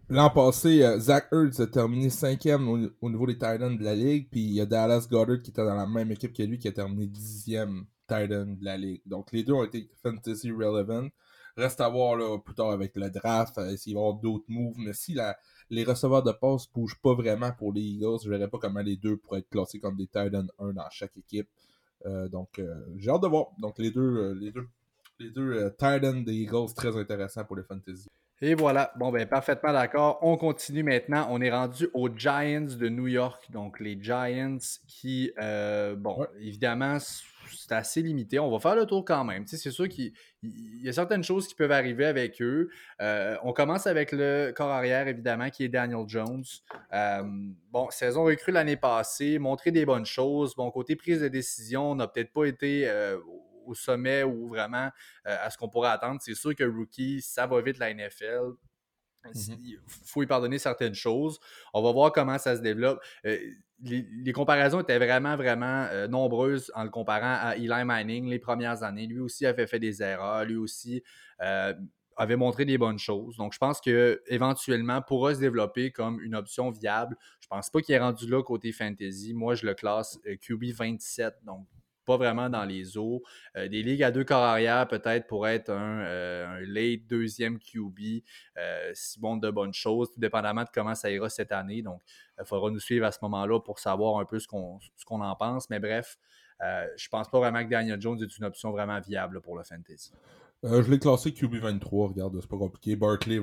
L'an passé, euh, Zach Ertz a terminé cinquième au, au niveau des Titans de la ligue, puis il y a Dallas Goddard qui était dans la même équipe que lui qui a terminé dixième Titan de la ligue. Donc les deux ont été fantasy relevant. Reste à voir plus tard avec le draft, euh, s'il va y avoir d'autres moves. Mais si la, les receveurs de passe bougent pas vraiment pour les Eagles, je verrais pas comment les deux pourraient être classés comme des Titans 1 dans chaque équipe. Euh, donc euh, j'ai hâte de voir. Donc les deux, euh, les deux, les deux Titans des Eagles très intéressants pour les fantasy. Et voilà, bon ben parfaitement d'accord. On continue maintenant. On est rendu aux Giants de New York. Donc les Giants qui, bon, Ouais. évidemment, c'est assez limité. On va faire le tour quand même. C'est sûr qu'il il y a certaines choses qui peuvent arriver avec eux. Euh, on commence avec le corps arrière, évidemment, qui est Daniel Jones. Euh, bon, saison recrue l'année passée, montré des bonnes choses. Bon, côté prise de décision, on n'a peut-être pas été euh, au sommet ou vraiment à ce qu'on pourrait attendre. C'est sûr que rookie, ça va vite la NFL. Il faut lui pardonner certaines choses. On va voir comment ça se développe. Euh, les, les comparaisons étaient vraiment, vraiment euh, nombreuses en le comparant à Eli Manning les premières années. Lui aussi avait fait des erreurs. Lui aussi euh, avait montré des bonnes choses. Donc, je pense que éventuellement pourra se développer comme une option viable. Je pense pas qu'il est rendu là côté fantasy. Moi, je le classe QB 27. Donc, pas vraiment dans les eaux. Euh, des ligues à deux corps arrière, peut-être pour être un, euh, late deuxième QB, euh, si bon de bonnes choses, tout dépendamment de comment ça ira cette année. Donc, il faudra nous suivre à ce moment-là pour savoir un peu ce qu'on en pense. Mais bref, je pense pas vraiment que Daniel Jones est une option vraiment viable pour le fantasy. Je l'ai classé QB23, regarde, c'est pas compliqué. Barkley,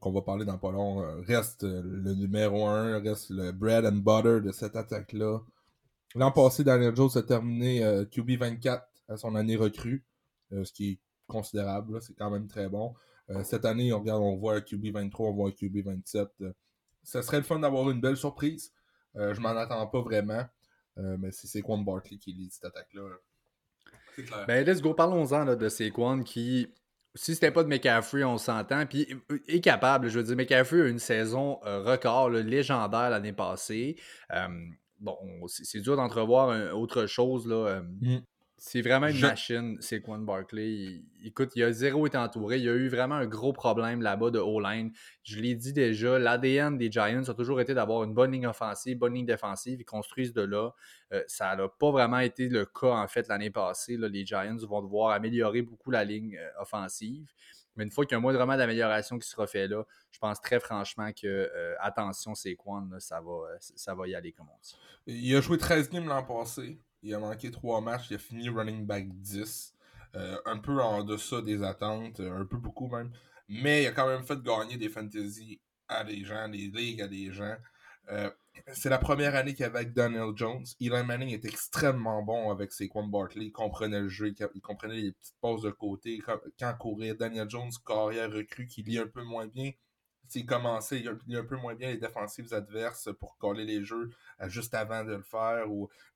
qu'on va parler dans pas long, reste le numéro 1, reste le bread and butter de cette attaque-là. L'an passé, Daniel Jones a terminé euh, QB24 à son année recrue, euh, ce qui est considérable, c'est quand même très bon. Euh, cette année, on regarde, on voit un QB23, on voit un QB27. euh, ça serait le fun d'avoir une belle surprise. Je m'en attends pas vraiment, mais c'est Saquon Barkley qui lit cette attaque-là. C'est clair. Ben, let's go. Parlons-en là, de Saquon qui, si c'était pas de McCaffrey, on s'entend, puis est capable. Je veux dire, McCaffrey a une saison record, légendaire l'année passée. Bon, on- c'est c'est dur d'entrevoir un- autre chose. Là. Mm. C'est vraiment une Je- machine, Saquon Barkley. Il- écoute, il a zéro été entouré. Il y a eu vraiment un gros problème là-bas de O-line. Je l'ai dit déjà, l'ADN des Giants a toujours été d'avoir une bonne ligne offensive, bonne ligne défensive. Ils construisent de là. Euh, ça n'a pas vraiment été le cas, en fait, l'année passée. là. les Giants vont devoir améliorer beaucoup la ligne euh, offensive. Mais une fois qu'il y a un moindrement d'amélioration qui sera fait là, je pense très franchement que, euh, attention, Saquon, là, ça, va, euh, ça va y aller, comme on dit. Il a joué 13 games l'an passé. Il a manqué 3 matchs. Il a fini running back 10. Euh, un peu en deçà des attentes. Un peu beaucoup même. Mais il a quand même fait gagner des fantasy à des gens, des ligues à des gens. Euh, c'est la première année qu'il y avait avec Daniel Jones. Eli Manning est extrêmement bon avec Saquon Barkley. Il comprenait le jeu, il comprenait les petites passes de côté. Quand, courir, Daniel Jones, carrière recrue, qui lit un peu moins bien. S'il commençait, il lit un peu moins bien les défensives adverses pour coller les jeux euh, juste avant de le faire.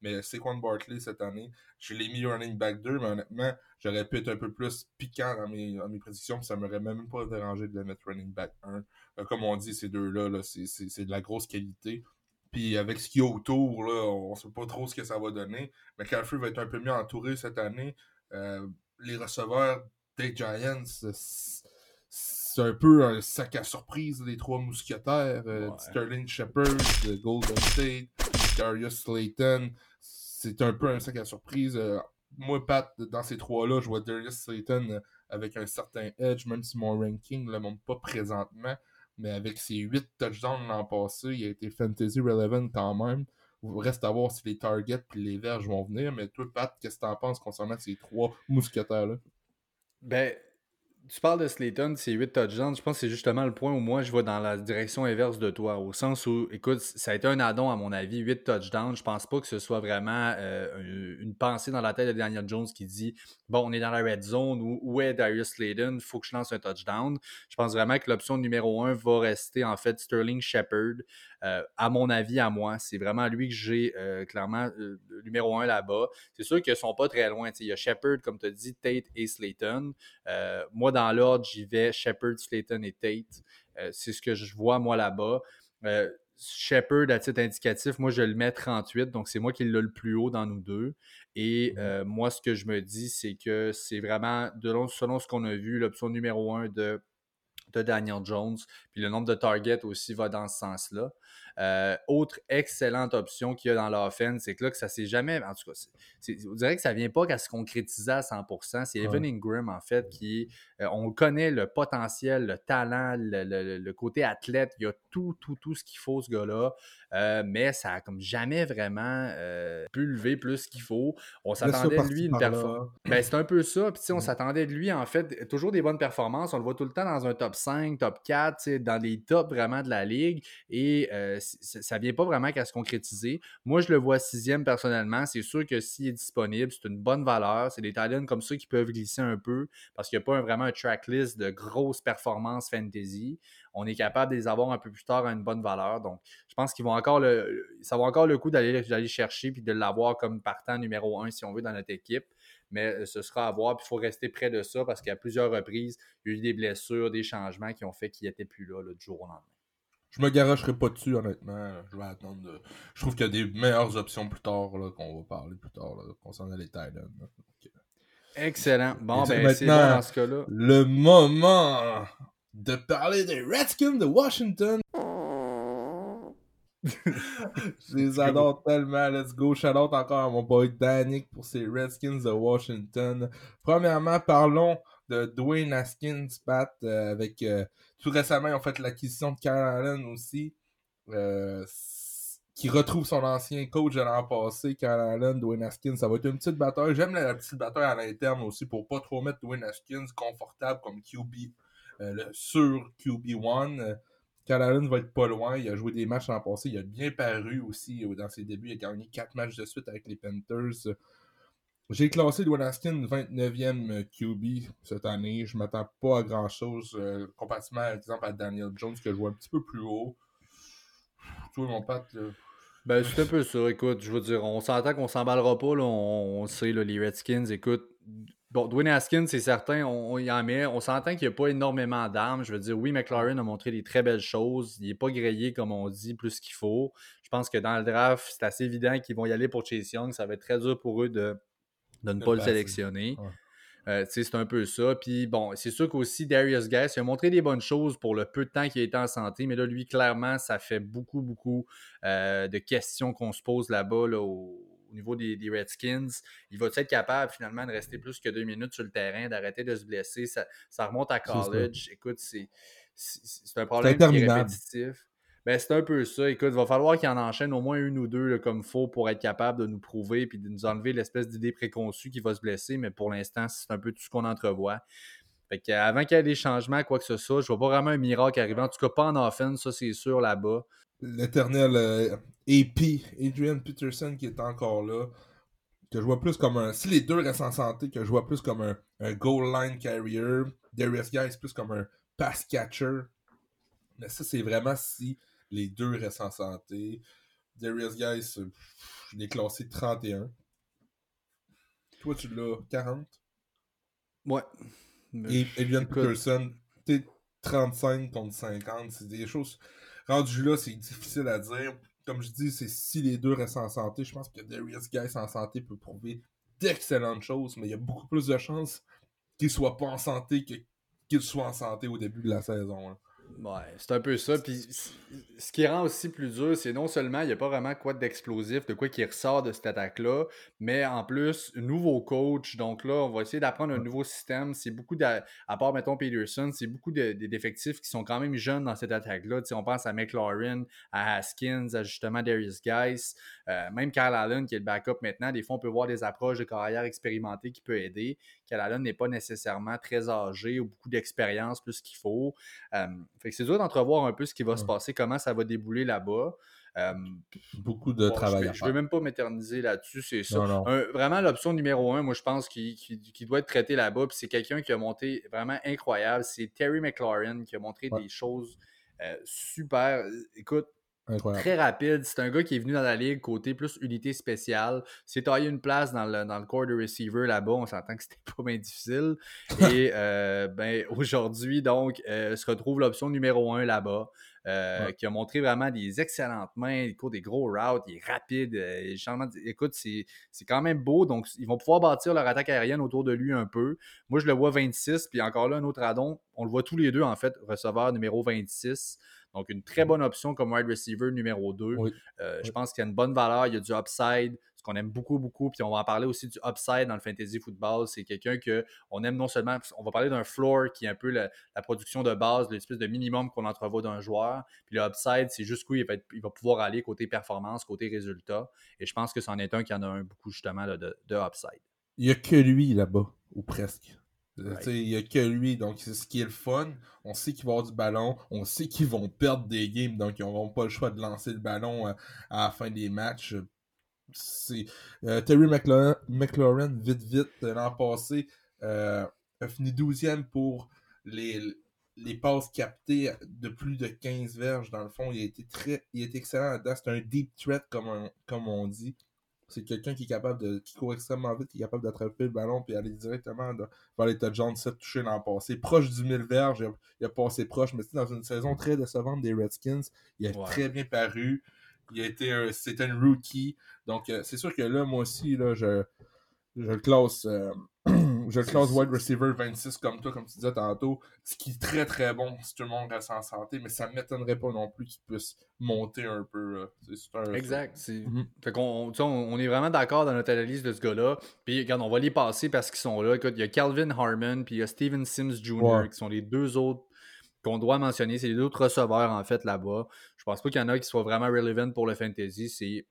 Mais Saquon Barkley cette année, je l'ai mis running back 2, mais honnêtement, j'aurais pu être un peu plus piquant dans mes, dans mes prédictions, puis ça m'aurait même pas dérangé de le mettre running back 1. Euh, comme on dit, ces deux-là, -là, c'est, de la grosse qualité. Puis avec ce qu'il y a autour, là, on sait pas trop ce que ça va donner. Mais McCaffrey va être un peu mieux entouré cette année. Euh, les receveurs des Giants, c'est, un peu un sac à surprise, les trois mousquetaires. Euh, Ouais. Sterling Shepard, de Golden State, Darius Slayton. C'est un peu un sac à surprise. Euh, moi, Pat, dans ces trois-là, je vois Darius Slayton avec un certain edge, même si mon ranking ne le montre pas présentement. Mais avec ses 8 touchdowns l'an passé, il a été fantasy relevant quand même. Reste à voir si les targets et les verges vont venir. Mais toi, Pat, qu'est-ce que tu en penses concernant ces trois mousquetaires-là? Ben, tu parles de Slayton, c'est 8 touchdowns. Je pense que c'est justement le point où moi je vais dans la direction inverse de toi. Au sens où, écoute, ça a été un addon à mon avis, 8 touchdowns. Je pense pas que ce soit vraiment euh, une pensée dans la tête de Daniel Jones qui dit Bon, on est dans la red zone, où, est Darius Slayton Il faut que je lance un touchdown. Je pense vraiment que l'option numéro 1 va rester en fait Sterling Shepard. Euh, à mon avis, à moi, c'est vraiment lui que j'ai euh, clairement euh, numéro 1 là-bas. C'est sûr qu'ils sont pas très loin. Il y a Shepard, comme tu as dit, Tate et Slayton. Euh, moi, dans l'ordre, j'y vais Shepard, Slayton et Tate. C'est ce que je vois, moi, là-bas. Shepard, à titre indicatif, moi, je le mets 38, donc c'est moi qui l'ai le plus haut dans nous deux. Et euh, moi, ce que je me dis, c'est que c'est vraiment, de selon ce qu'on a vu, l'option numéro 1 de de Daniel Jones. Puis le nombre de targets aussi va dans ce sens-là. Euh, autre excellente option qu'il y a dans l'offense, c'est que là, que ça s'est jamais. En tout cas, on dirait que ça ne vient pas qu'à se concrétiser à 100%. C'est Evan Ingram, en fait, qui. Euh, on connaît le potentiel, le talent, le, côté athlète. Il y a tout, tout, tout ce qu'il faut, ce gars-là. Euh, mais ça n'a comme jamais vraiment pu lever plus qu'il faut. On s'attendait de lui une performance. Ben, c'est un peu ça. Puis, on s'attendait de lui, en fait, toujours des bonnes performances. On le voit tout le temps dans un top 5, top 4, dans les tops vraiment de la ligue. Et ça vient pas vraiment qu'à se concrétiser. Moi, je le vois sixième personnellement. C'est sûr que s'il est disponible, c'est une bonne valeur. C'est des talents comme ça qui peuvent glisser un peu parce qu'il n'y a pas vraiment un tracklist de grosses performances fantasy. On est capable de les avoir un peu plus tard à une bonne valeur. Donc, je pense qu'ils vont encore ça va encore le coup d'aller chercher puis de l'avoir comme partant numéro un si on veut dans notre équipe mais euh, ce sera à voir. Puis il faut rester près de ça parce qu'à plusieurs reprises, il y a eu des blessures, des changements qui ont fait qu'il n'était plus là le jour au lendemain. Je me garocherai pas dessus, honnêtement. Je vais attendre. Je trouve qu'il y a des meilleures options plus tard qu'on va parler plus tard concernant les Titans. Excellent. Bon, ben c'est bon dans ce cas-là. Le moment de parler des Redskins de Washington. Je les adore tellement. Let's go. Shout out encore à mon boy Danik pour ces Redskins de Washington. Premièrement, parlons de Dwayne Haskins, Pat, euh, avec euh, tout récemment, ils ont fait l'acquisition de Kyle Allen aussi, euh, qui retrouve son ancien coach de l'an passé, Kyle Allen, Dwayne Haskins. Ça va être une petite bataille. J'aime la, petite bataille à l'interne aussi pour pas trop mettre Dwayne Haskins confortable comme QB, sur QB1. Allen va être pas loin. Il a joué des matchs l'an passé. Il a bien paru aussi dans ses débuts. Il a gagné 4 matchs de suite avec les Panthers. J'ai classé Dwayne Haskins 29e QB cette année. Je m'attends pas à grand-chose euh, par exemple, à Daniel Jones, que je vois un petit peu plus haut. Toi, mon pote, Ben, c'est un peu ça. Écoute, je veux dire, on s'entend qu'on s'emballera pas. Là, on, sait, les Redskins, écoute. Bon, Dwayne Haskins, c'est certain, on, y en met. On s'entend qu'il n'y a pas énormément d'armes. Je veux dire, oui, McLaren a montré des très belles choses. Il n'est pas grillé, comme on dit, plus qu'il faut. Je pense que dans le draft, c'est assez évident qu'ils vont y aller pour Chase Young. Ça va être très dur pour eux de de ne pas le sélectionner. Euh, c'est un peu ça. Puis bon, c'est sûr qu'aussi Darius Guest, il a montré des bonnes choses pour le peu de temps qu'il a été en santé, mais là, lui, clairement, ça fait beaucoup, beaucoup euh, de questions qu'on se pose là-bas au, niveau des, Redskins. Il va être capable finalement de rester plus que deux minutes sur le terrain, d'arrêter de se blesser? Ça, remonte à college. Écoute, c'est un problème qui est répétitif. Ben, c'est un peu ça. Écoute, il va falloir qu'il en enchaîne au moins une ou deux comme il faut pour être capable de nous prouver puis de nous enlever l'espèce d'idée préconçue qui va se blesser. Mais pour l'instant, c'est un peu tout ce qu'on entrevoit. Fait qu'avant qu'il y ait des changements, quoi que ce soit, je vois pas vraiment un miracle arriver. En tout cas, pas en offense, ça c'est sûr là-bas. L'éternel euh, AP, Adrian Peterson, qui est encore là, que je vois plus comme un. Si les deux restent en santé, que je vois plus comme un, un goal line carrier. Darius Guy, plus comme un pass catcher. Mais ça, c'est vraiment si les deux restent en santé. Darius Guys, je l'ai classé 31. Toi, tu l'as 40. Ouais. Et Adrian Peterson, t'es 35 contre 50. C'est des choses. Rendu là, c'est difficile à dire. Comme je dis, c'est si les deux restent en santé. Je pense que Darius Guys en santé peut prouver d'excellentes choses, mais il y a beaucoup plus de chances qu'il soit pas en santé que qu'il soit en santé au début de la saison. Ouais, c'est un peu ça. Puis ce qui rend aussi plus dur, c'est non seulement il n'y a pas vraiment quoi d'explosif, de quoi qui ressort de cette attaque-là, mais en plus, nouveau coach. Donc là, on va essayer d'apprendre un nouveau système. C'est beaucoup, de, à part, mettons, Peterson, c'est beaucoup d'effectifs qui sont quand même jeunes dans cette attaque-là. on pense à McLaurin, à Haskins, à justement Darius Geis, euh, même Kyle Allen qui est le backup maintenant. Des fois, on peut voir des approches de carrière expérimentées qui peuvent aider. Kyle Allen n'est pas nécessairement très âgé ou beaucoup d'expérience plus qu'il faut. Euh, fait que c'est dur d'entrevoir un peu ce qui va se passer, comment ça va débouler là-bas. Euh, Beaucoup de travail. Je ne veux même pas m'éterniser là-dessus, c'est ça. vraiment, l'option numéro un, moi, je pense, qui, doit être traité là-bas, c'est quelqu'un qui a monté vraiment incroyable. C'est Terry McLaurin qui a montré des choses euh, super. Écoute, Très rapide. C'est un gars qui est venu dans la ligue côté plus unité spéciale. S'est taillé une place dans le, dans le corps de receiver là-bas. On s'entend que c'était pas bien difficile. Et euh, ben, aujourd'hui, donc, euh, se retrouve l'option numéro un là-bas. Euh, qui a montré vraiment des excellentes mains, il court des gros routes, il est rapide. écoute, c'est quand même beau. Donc, ils vont pouvoir bâtir leur attaque aérienne autour de lui un peu. Moi, je le vois 26, puis encore là, un autre addon. On le voit tous les deux, en fait, receveur numéro 26. Donc, une très bonne option comme wide receiver numéro 2. Euh, je pense qu'il y a une bonne valeur, il y a du upside, ce qu'on aime beaucoup, beaucoup. Puis on va en parler aussi du upside dans le fantasy football. C'est quelqu'un qu'on aime non seulement, on va parler d'un floor qui est un peu la, production de base, l'espèce de minimum qu'on entrevoit d'un joueur. Puis le upside, c'est jusqu'où il va, il va pouvoir aller côté performance, côté résultat. Et je pense que c'en est un qui en a un beaucoup justement de, de upside. Il n'y a que lui là-bas, ou presque. Il n'y a que lui, donc c'est ce qui est le fun. On sait qu'il va avoir du ballon, on sait qu'ils vont perdre des games, donc ils n'auront pas le choix de lancer le ballon euh, à, la fin des matchs. C'est euh, Terry McLaurin, vite vite, l'an passé, euh, a fini 12e pour les, les passes captées de plus de 15 verges. Dans le fond, il a été très il est excellent là-dedans. C'est un deep threat, comme, comme on dit. C'est quelqu'un qui est capable de. qui court extrêmement vite, qui est capable d'attraper le ballon puis aller directement vers les touchdowns 7 touchés l'an passé. Proche du 1000 verges, il a, passé proche, mais dans une saison très décevante des Redskins, il a très bien paru. Il a été c'était un rookie. Donc euh, c'est sûr que là, moi aussi, là, je, je le classe. Euh, je le classe wide receiver 26 comme toi, comme tu disais tantôt, ce qui est très très bon si tout le monde reste en santé, mais ça ne m'étonnerait pas non plus qu'il puisse monter un peu. exact. Mhm. on, est vraiment d'accord dans notre analyse de ce gars-là. Puis regarde, on va les passer parce qu'ils sont là. Écoute, il y a Calvin Harmon, puis il y a Steven Sims Jr., qui sont les deux autres qu'on doit mentionner. C'est les deux autres receveurs, en fait, là-bas. Je pense pas qu'il y en a qui soient vraiment relevant pour le fantasy. C'est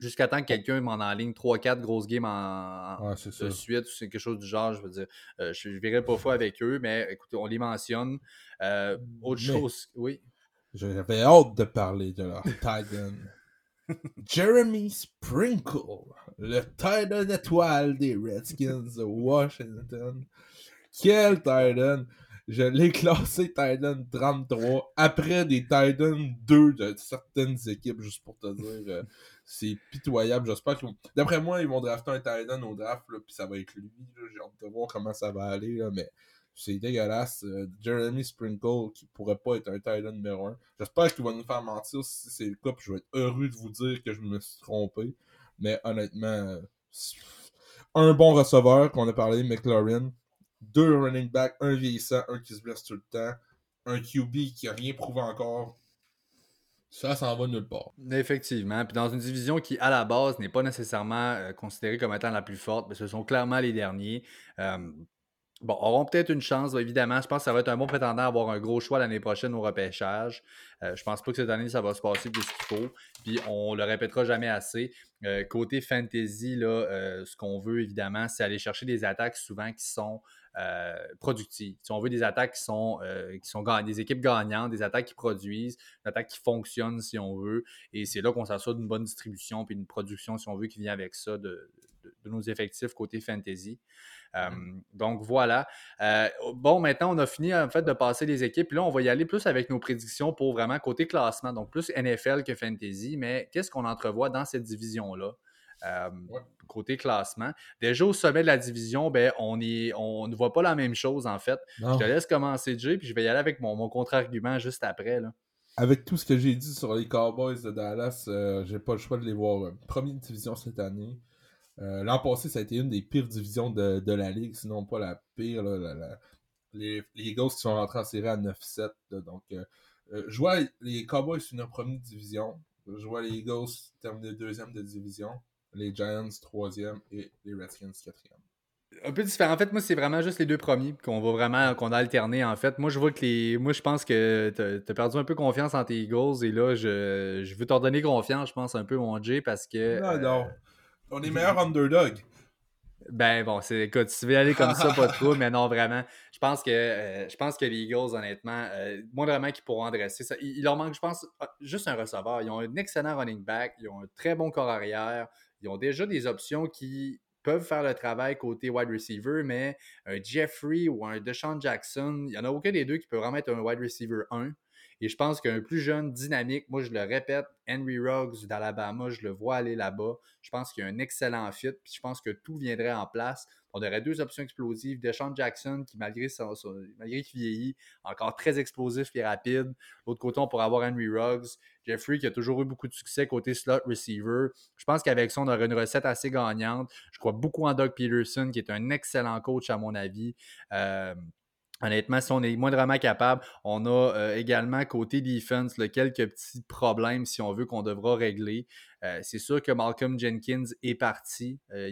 jusqu'à temps que quelqu'un m'en enligne 3-4 grosses games en, de suite, c'est quelque chose du genre, je veux dire. Euh, je ne verrai pas fois avec eux, mais écoutez, on les mentionne. Euh, autre chose, oui. J'avais hâte de parler de leur Titan. Jeremy Sprinkle, le Titan étoile des Redskins de Washington. Quel Titan! Je l'ai classé Titan 33 après des Titan 2 de certaines équipes, juste pour te dire. Euh, c'est pitoyable. J'espère que. D'après moi, ils vont drafter un Titan au draft, puis ça va être lui. J'ai hâte de voir comment ça va aller, là, mais c'est dégueulasse. Euh, Jeremy Sprinkle, qui pourrait pas être un Titan numéro 1. J'espère qu'il va nous faire mentir si c'est le cas, puis je vais être heureux de vous dire que je me suis trompé. Mais honnêtement, un bon receveur qu'on a parlé, McLaurin. Deux running backs, un vieillissant, un qui se blesse tout le temps. Un QB qui a rien prouvé encore ça s'en va nulle part. Effectivement. Puis dans une division qui, à la base, n'est pas nécessairement euh, considérée comme étant la plus forte, mais ce sont clairement les derniers. Euh, bon, auront peut-être une chance, évidemment. Je pense que ça va être un bon prétendant à avoir un gros choix l'année prochaine au repêchage. Euh, je pense pas que cette année, ça va se passer plus qu'il faut. Puis on le répétera jamais assez. côté fantasy, là, ce qu'on veut, évidemment, c'est aller chercher des attaques souvent qui sont euh, productives. Si on veut des attaques qui sont, euh, qui sont des équipes gagnantes, des attaques qui produisent, des attaques qui fonctionnent si on veut. Et c'est là qu'on s'assure d'une bonne distribution puis une production, si on veut, qui vient avec ça de, nos effectifs côté fantasy. Euh, donc voilà. bon, maintenant, on a fini en fait de passer les équipes. Puis là, on va y aller plus avec nos prédictions pour vraiment côté classement. Donc plus NFL que fantasy. Mais qu'est-ce qu'on entrevoit dans cette division-là? côté classement? Déjà au sommet de la division, ben, on, on ne voit pas la même chose en fait. Je te laisse commencer, Jay, puis je vais y aller avec mon, contre-argument juste après. Là. Avec tout ce que j'ai dit sur les Cowboys de Dallas, euh, j'ai pas le choix de les voir euh, première division cette année. Euh, l'an passé, ça a été une des pires divisions de, la ligue, sinon pas la pire. les, les Eagles qui sont rentrés en série à 9-7. Donc, je vois les Cowboys une première division. Je vois les Eagles terminer deuxième de division les Giants troisième et les Redskins quatrième. Un peu différent. En fait, moi, c'est vraiment juste les deux premiers qu'on va vraiment qu'on a alterné. En fait, moi, je vois que les. Moi, je pense que tu as perdu un peu confiance en tes Eagles et là, je, je veux t'en donner confiance, je pense, un peu, mon Jay, parce que. Non, non. On est meilleur underdog. Ben bon, c'est écoute, tu veux aller comme ça, pas trop, mais non, vraiment. Je pense que euh, je pense que les Eagles, honnêtement, euh, moi vraiment qu'ils pourront adresser ça. Il, il, leur manque, je pense, ah, juste un receveur. Ils ont un excellent running back, ils ont un très bon corps arrière, ils ont déjà des options qui peuvent faire le travail côté wide receiver, mais un Jeffrey ou un Deshaun Jackson, il n'y en a aucun des deux qui peut vraiment être un wide receiver 1. Et je pense qu'un plus jeune, dynamique, moi je le répète, Henry Ruggs d'Alabama, je le vois aller là-bas. Je pense qu'il y a un excellent fit, puis je pense que tout viendrait en place. On aurait deux options explosives. Deshaun Jackson, qui malgré, son, qu'il vieillit, encore très explosif et rapide. L'autre côté, on pourrait avoir Henry Ruggs. Jeffrey, qui a toujours eu beaucoup de succès côté slot receiver. Je pense qu'avec ça, on aurait une recette assez gagnante. Je crois beaucoup en Doug Peterson, qui est un excellent coach, à mon avis. Euh, Honnêtement, si on est moindrement capable, on a euh, également côté defense quelques petits problèmes, si on veut, qu'on devra régler. Euh, c'est sûr que Malcolm Jenkins est parti. Euh,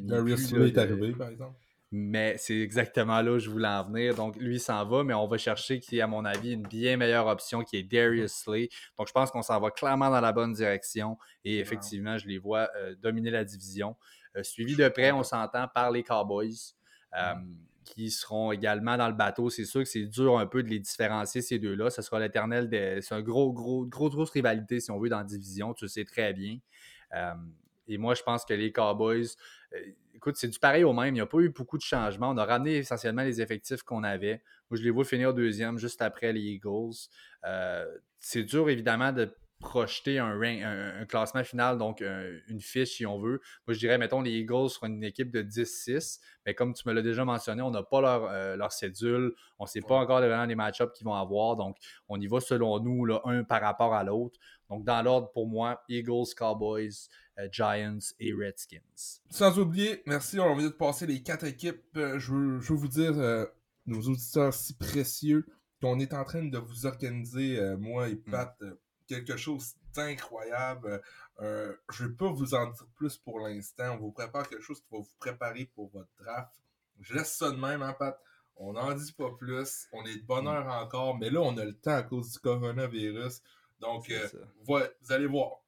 est arrivé, par exemple. Mais c'est exactement là où je voulais en venir. Donc, lui s'en va, mais on va chercher qui est, à mon avis, une bien meilleure option qui est Darius Slay. Donc, je pense qu'on s'en va clairement dans la bonne direction. Et effectivement, je les vois dominer la division. suivi de près, on s'entend par les Cowboys qui seront également dans le bateau. C'est sûr que c'est dur un peu de les différencier, ces deux-là. Ce sera l'éternel. C'est un gros, gros, gros, grosse rivalité, si on veut, dans la division. Tu le sais très bien. Euh, et moi, je pense que les Cowboys, euh, écoute, c'est du pareil au même. Il n'y a pas eu beaucoup de changements. On a ramené essentiellement les effectifs qu'on avait. Moi, je les vois finir deuxième juste après les Eagles. Euh, c'est dur, évidemment, de projeter un, un, classement final, donc une fiche si on veut. Moi, je dirais, mettons, les Eagles seront une équipe de 10-6, mais comme tu me l'as déjà mentionné, on n'a pas leur, euh, leur, cédule, on ne sait pas encore vraiment les match-ups qu'ils vont avoir, donc on y va selon nous, là, un par rapport à l'autre. Donc, dans l'ordre, pour moi, Eagles, Cowboys, euh, Giants et Redskins. Sans oublier, merci, on vient de passer les quatre équipes. Euh, je, veux, je, veux, vous dire, nos auditeurs si précieux, qu'on est en train de vous organiser, moi et mm. Quelque chose d'incroyable. Euh, je ne vais pas vous en dire plus pour l'instant. On vous prépare quelque chose qui va vous préparer pour votre draft. Je laisse ça de même, hein, Pat? On n'en dit pas plus. On est de bonne mm. heure encore, mais là, on a le temps à cause du coronavirus. Donc, euh, vous allez voir.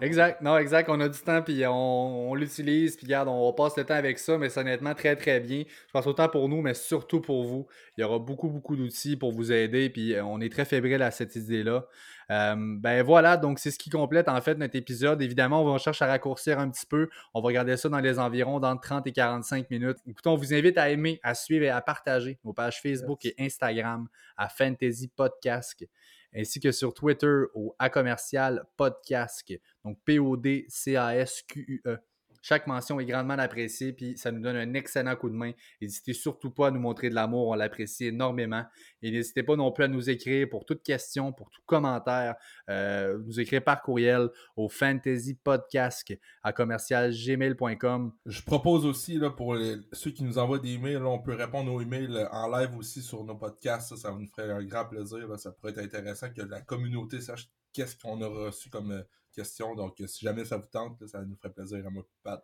Exact, non, exact. On a du temps, puis on, l'utilise, puis regarde, on passe le temps avec ça, mais c'est honnêtement très, très bien. Je pense autant pour nous, mais surtout pour vous. Il y aura beaucoup, beaucoup d'outils pour vous aider, puis euh, on est très fébrile à cette idée-là. Euh, ben voilà, donc c'est ce qui complète en fait notre épisode. Évidemment, on va chercher à raccourcir un petit peu. On va regarder ça dans les environs dans 30 et 45 minutes. Écoutez, on vous invite à aimer, à suivre et à partager nos pages Facebook et Instagram à Fantasy Podcast ainsi que sur Twitter au A commercial podcast, donc P-O-D-C-A-S-Q-U-E. Chaque mention est grandement appréciée, puis ça nous donne un excellent coup de main. N'hésitez surtout pas à nous montrer de l'amour, on l'apprécie énormément. Et n'hésitez pas non plus à nous écrire pour toute question, pour tout commentaire, euh, nous écrire par courriel au fantasypodcast à commercialgmail.com. Je propose aussi là, pour ceux qui nous envoient des emails, on peut répondre aux emails en live aussi sur nos podcasts. Ça, ça nous ferait un grand plaisir. Ça pourrait être intéressant que la communauté sache qu'est-ce qu'on a reçu comme euh. Donc, si jamais ça vous tente, ça nous ferait plaisir à moi euh,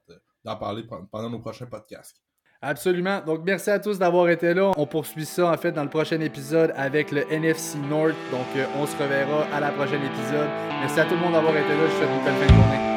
d'en parler pendant nos prochains podcasts. Absolument. Donc, merci à tous d'avoir été là. On poursuit ça, en fait, dans le prochain épisode avec le NFC North. Donc, euh, on se reverra à la prochaine épisode. Merci à tout le monde d'avoir été là. Je vous souhaite une belle fin de journée.